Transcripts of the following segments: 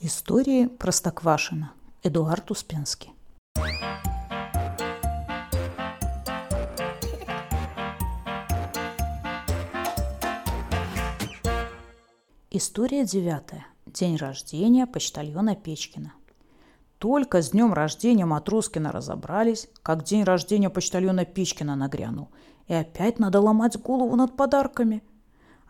Истории Простоквашина. Эдуард Успенский. История девятая. День рождения почтальона Печкина. Только с днем рождения Матроскина разобрались, как день рождения почтальона Печкина нагрянул. И опять надо ломать голову над подарками.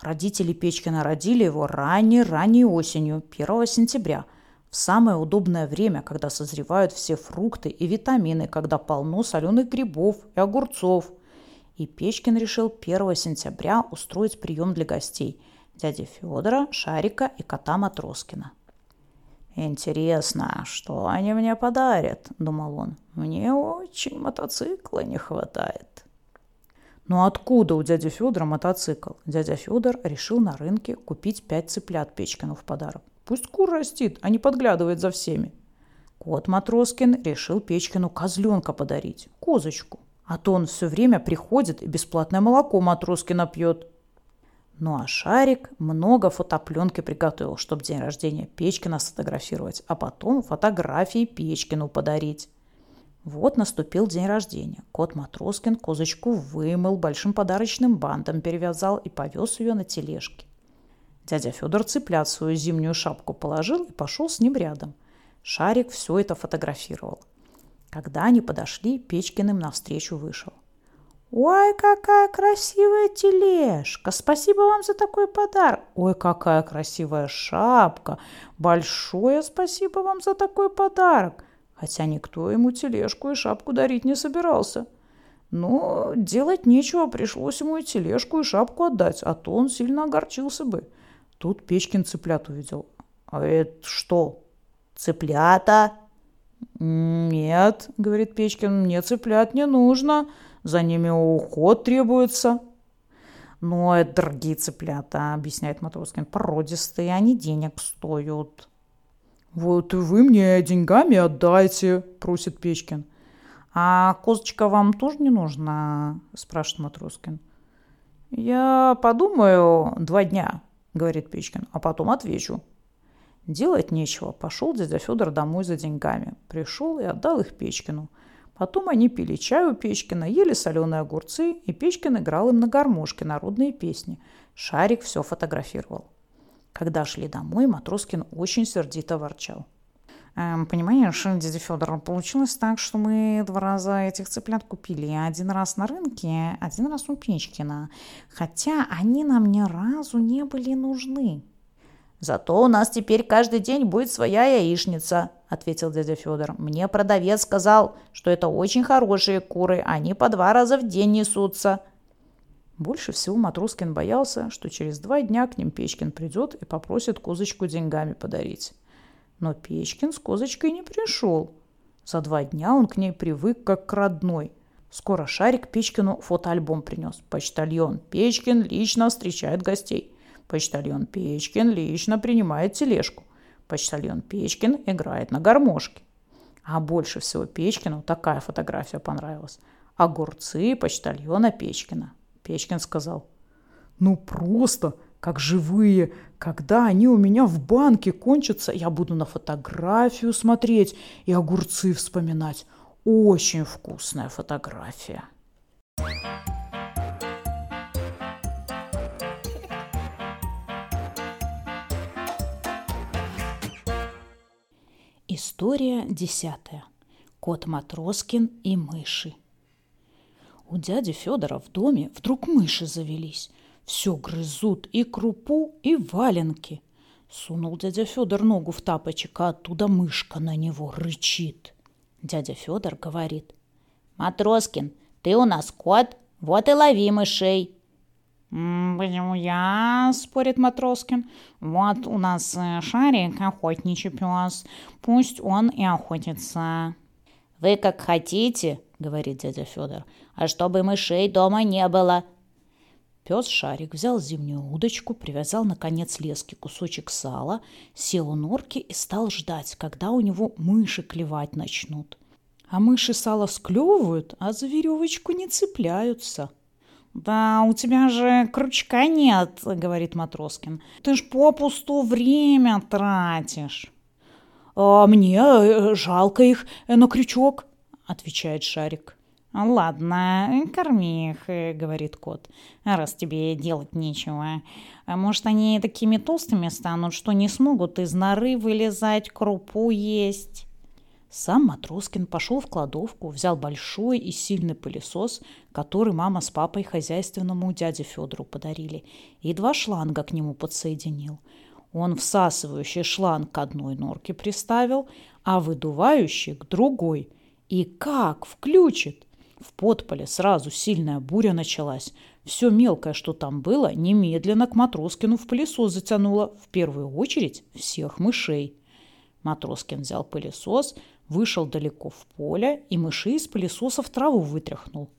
Родители Печкина родили его ранней-ранней осенью, 1 сентября, в самое удобное время, когда созревают все фрукты и витамины, когда полно соленых грибов и огурцов. И Печкин решил 1 сентября устроить прием для гостей – дяди Федора, Шарика и кота Матроскина. «Интересно, что они мне подарят?» – думал он. «Мне очень мотоцикла не хватает». Но откуда у дяди Федора мотоцикл? Дядя Федор решил на рынке купить пять цыплят Печкину в подарок. Пусть кур растит, а не подглядывает за всеми. Кот Матроскин решил Печкину козленка подарить, козочку. А то он все время приходит и бесплатное молоко Матроскина пьет. Ну а Шарик много фотопленки приготовил, чтобы день рождения Печкина сфотографировать, а потом фотографии Печкину подарить. Вот наступил день рождения. Кот Матроскин козочку вымыл, большим подарочным бантом перевязал и повез ее на тележке. Дядя Федор цыплят свою зимнюю шапку положил и пошел с ним рядом. Шарик все это фотографировал. Когда они подошли, Печкин им навстречу вышел – «Ой, какая красивая тележка! Спасибо вам за такой подарок! Ой, какая красивая шапка! Большое спасибо вам за такой подарок!» Хотя никто ему тележку и шапку дарить не собирался. Но делать нечего, пришлось ему и тележку, и шапку отдать, а то он сильно огорчился бы. Тут Печкин цыплят увидел. «А это что, цыплята?» «Нет», — говорит Печкин, — «мне цыплят не нужно». За ними уход требуется. Ну, это дорогие цыплята, объясняет Матроскин. Породистые, они денег стоят. Вот и вы мне деньгами отдайте, просит Печкин. А козочка вам тоже не нужна, спрашивает Матроскин. Я подумаю два дня, говорит Печкин, а потом отвечу. Делать нечего. Пошел дядя Федор домой за деньгами. Пришел и отдал их Печкину. Потом они пили чай у Печкина, ели соленые огурцы, и Печкин играл им на гармошке народные песни. Шарик все фотографировал. Когда шли домой, Матроскин очень сердито ворчал. Эм, понимаешь, дядя Федор, получилось так, что мы два раза этих цыплят купили. Один раз на рынке, один раз у Печкина. Хотя они нам ни разу не были нужны. «Зато у нас теперь каждый день будет своя яичница», – ответил дядя Федор. «Мне продавец сказал, что это очень хорошие куры, они по два раза в день несутся». Больше всего Матроскин боялся, что через два дня к ним Печкин придет и попросит козочку деньгами подарить. Но Печкин с козочкой не пришел. За два дня он к ней привык как к родной. Скоро Шарик Печкину фотоальбом принес. Почтальон Печкин лично встречает гостей – Почтальон Печкин лично принимает тележку. Почтальон Печкин играет на гармошке. А больше всего Печкину такая фотография понравилась. Огурцы почтальона Печкина. Печкин сказал, ну просто, как живые. Когда они у меня в банке кончатся, я буду на фотографию смотреть и огурцы вспоминать. Очень вкусная фотография. История десятая. Кот Матроскин и мыши. У дяди Федора в доме вдруг мыши завелись. Все грызут и крупу, и валенки. Сунул дядя Федор ногу в тапочек, а оттуда мышка на него рычит. Дядя Федор говорит. «Матроскин, ты у нас кот, вот и лови мышей». «Почему я?» – спорит Матроскин. «Вот у нас э, Шарик, охотничий пес. Пусть он и охотится». «Вы как хотите», – говорит дядя Федор, – «а чтобы мышей дома не было». Пес Шарик взял зимнюю удочку, привязал на конец лески кусочек сала, сел у норки и стал ждать, когда у него мыши клевать начнут. А мыши сало склевывают, а за веревочку не цепляются – «Да у тебя же крючка нет», — говорит Матроскин. «Ты ж попусту время тратишь». а мне э, жалко их на крючок, отвечает Шарик. «Ладно, корми их», — говорит кот, — «раз тебе делать нечего. А может, они такими толстыми станут, что не смогут из норы вылезать, крупу есть?» Сам Матроскин пошел в кладовку, взял большой и сильный пылесос, который мама с папой хозяйственному дяде Федору подарили, и два шланга к нему подсоединил. Он всасывающий шланг к одной норке приставил, а выдувающий к другой. И как включит! В подполе сразу сильная буря началась. Все мелкое, что там было, немедленно к Матроскину в пылесос затянуло. В первую очередь всех мышей. Матроскин взял пылесос, вышел далеко в поле и мышей из пылесоса в траву вытряхнул.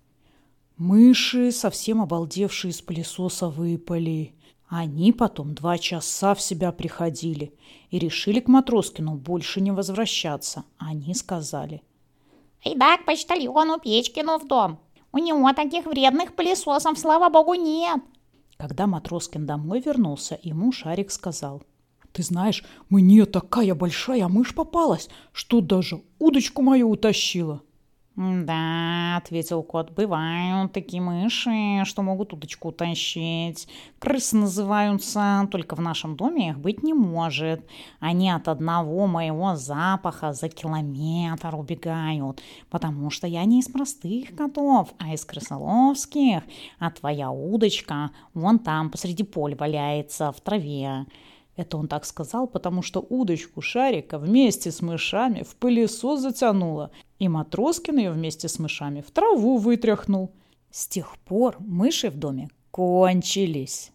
Мыши, совсем обалдевшие из пылесоса, выпали. Они потом два часа в себя приходили и решили к Матроскину больше не возвращаться. Они сказали. «Айда к почтальону Печкину в дом. У него таких вредных пылесосов, слава богу, нет». Когда Матроскин домой вернулся, ему Шарик сказал. Ты знаешь, мне такая большая мышь попалась, что даже удочку мою утащила. «Да», — ответил кот, — «бывают такие мыши, что могут удочку утащить. Крысы называются, только в нашем доме их быть не может. Они от одного моего запаха за километр убегают, потому что я не из простых котов, а из крысоловских, а твоя удочка вон там посреди поля валяется в траве». Это он так сказал, потому что удочку шарика вместе с мышами в пылесос затянуло, и Матроскин ее вместе с мышами в траву вытряхнул. С тех пор мыши в доме кончились.